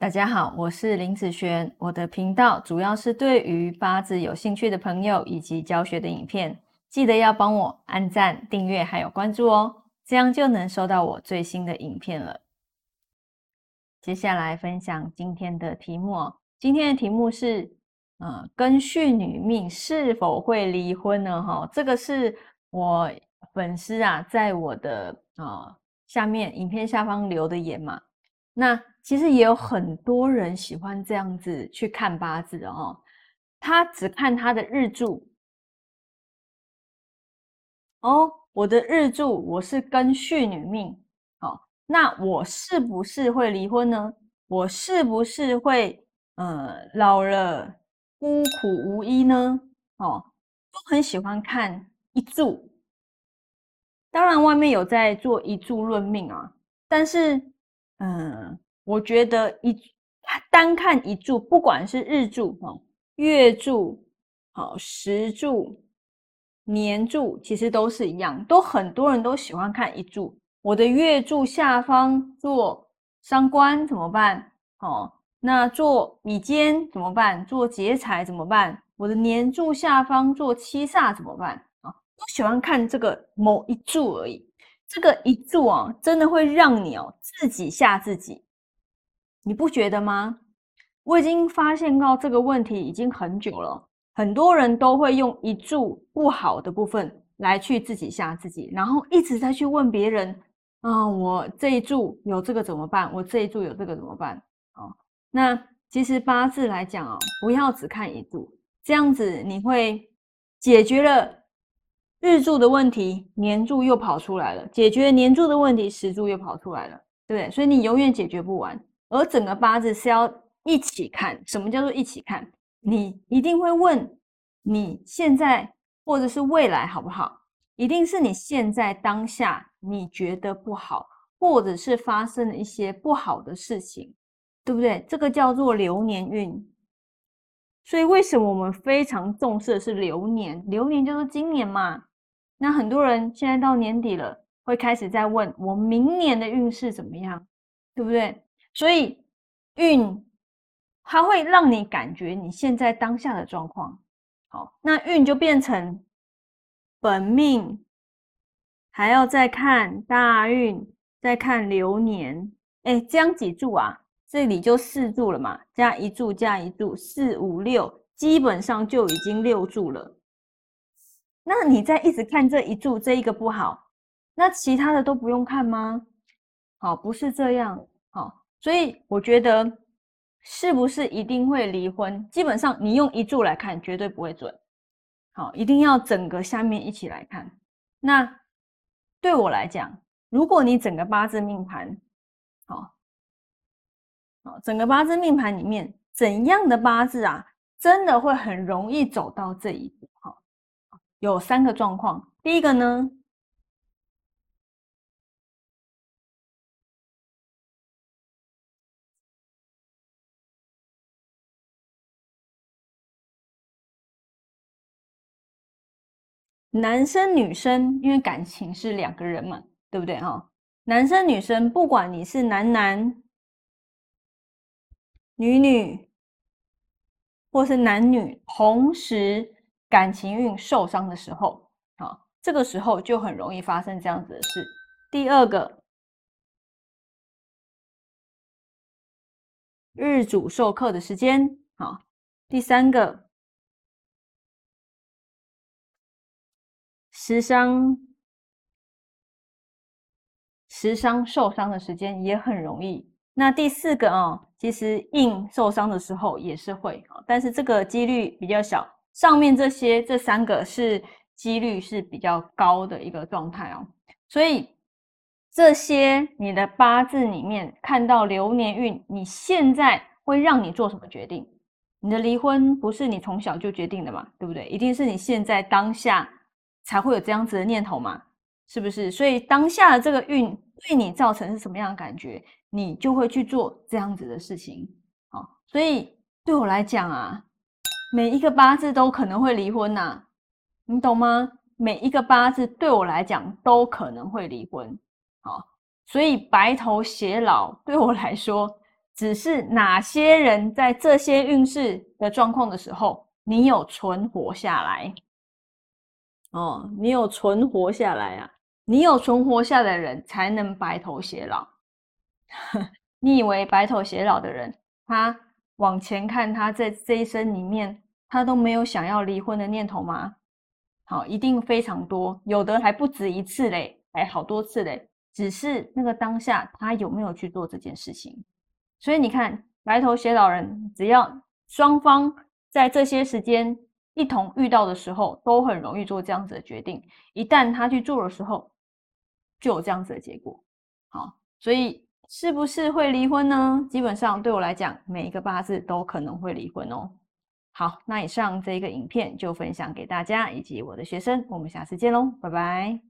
大家好，我是林子璇。我的频道主要是对于八字有兴趣的朋友以及教学的影片，记得要帮我按赞、订阅还有关注哦，这样就能收到我最新的影片了。接下来分享今天的题目哦，今天的题目是：呃，庚戌女命是否会离婚呢？哈，这个是我粉丝啊，在我的啊下面影片下方留的言嘛。那其实也有很多人喜欢这样子去看八字哦，他只看他的日柱。哦，我的日柱我是跟戌女命，好，那我是不是会离婚呢？我是不是会呃老了孤苦无依呢？哦，都很喜欢看一柱，当然外面有在做一柱论命啊，但是。嗯，我觉得一单看一柱，不管是日柱、哈月柱、好时柱、年柱，其实都是一样，都很多人都喜欢看一柱。我的月柱下方做伤官怎么办？哦，那做米肩怎么办？做劫财怎么办？我的年柱下方做七煞怎么办？啊，都喜欢看这个某一柱而已。这个一柱哦，真的会让你哦自己吓自己，你不觉得吗？我已经发现到这个问题已经很久了，很多人都会用一柱不好的部分来去自己吓自己，然后一直在去问别人啊，我这一柱有这个怎么办？我这一柱有这个怎么办？哦，那其实八字来讲哦，不要只看一柱，这样子你会解决了。日柱的问题，年柱又跑出来了；解决年柱的问题，时柱又跑出来了，对不对？所以你永远解决不完。而整个八字是要一起看。什么叫做一起看？你一定会问：你现在或者是未来好不好？一定是你现在当下你觉得不好，或者是发生了一些不好的事情，对不对？这个叫做流年运。所以为什么我们非常重视的是流年？流年就是今年嘛。那很多人现在到年底了，会开始在问我明年的运势怎么样，对不对？所以运它会让你感觉你现在当下的状况好，那运就变成本命，还要再看大运，再看流年，哎，这样几柱啊？这里就四柱了嘛，加一柱加一柱，四五六，基本上就已经六柱了。那你在一直看这一柱这一个不好，那其他的都不用看吗？好，不是这样。好，所以我觉得是不是一定会离婚？基本上你用一柱来看绝对不会准。好，一定要整个下面一起来看。那对我来讲，如果你整个八字命盘，好，好，整个八字命盘里面怎样的八字啊，真的会很容易走到这一步。有三个状况，第一个呢，男生女生因为感情是两个人嘛，对不对哈？男生女生不管你是男男、女女，或是男女同时。感情运受伤的时候，啊，这个时候就很容易发生这样子的事。第二个，日主受克的时间，好。第三个，时伤，时伤受伤的时间也很容易。那第四个啊，其实硬受伤的时候也是会啊，但是这个几率比较小。上面这些这三个是几率是比较高的一个状态哦，所以这些你的八字里面看到流年运，你现在会让你做什么决定？你的离婚不是你从小就决定的嘛，对不对？一定是你现在当下才会有这样子的念头嘛，是不是？所以当下的这个运对你造成是什么样的感觉，你就会去做这样子的事情。好，所以对我来讲啊。每一个八字都可能会离婚呐，你懂吗？每一个八字对我来讲都可能会离婚，好，所以白头偕老对我来说只是哪些人在这些运势的状况的时候，你有存活下来。哦，你有存活下来啊！你有存活下来的人，才能白头偕老。你以为白头偕老的人，他往前看，他在这一生里面，他都没有想要离婚的念头吗？好，一定非常多，有的还不止一次嘞，还好多次嘞。只是那个当下，他有没有去做这件事情？所以你看，白头偕老人，只要双方在这些时间。一同遇到的时候，都很容易做这样子的决定。一旦他去做的时候，就有这样子的结果。好，所以是不是会离婚呢？基本上对我来讲，每一个八字都可能会离婚哦。好，那以上这一个影片就分享给大家以及我的学生，我们下次见喽，拜拜。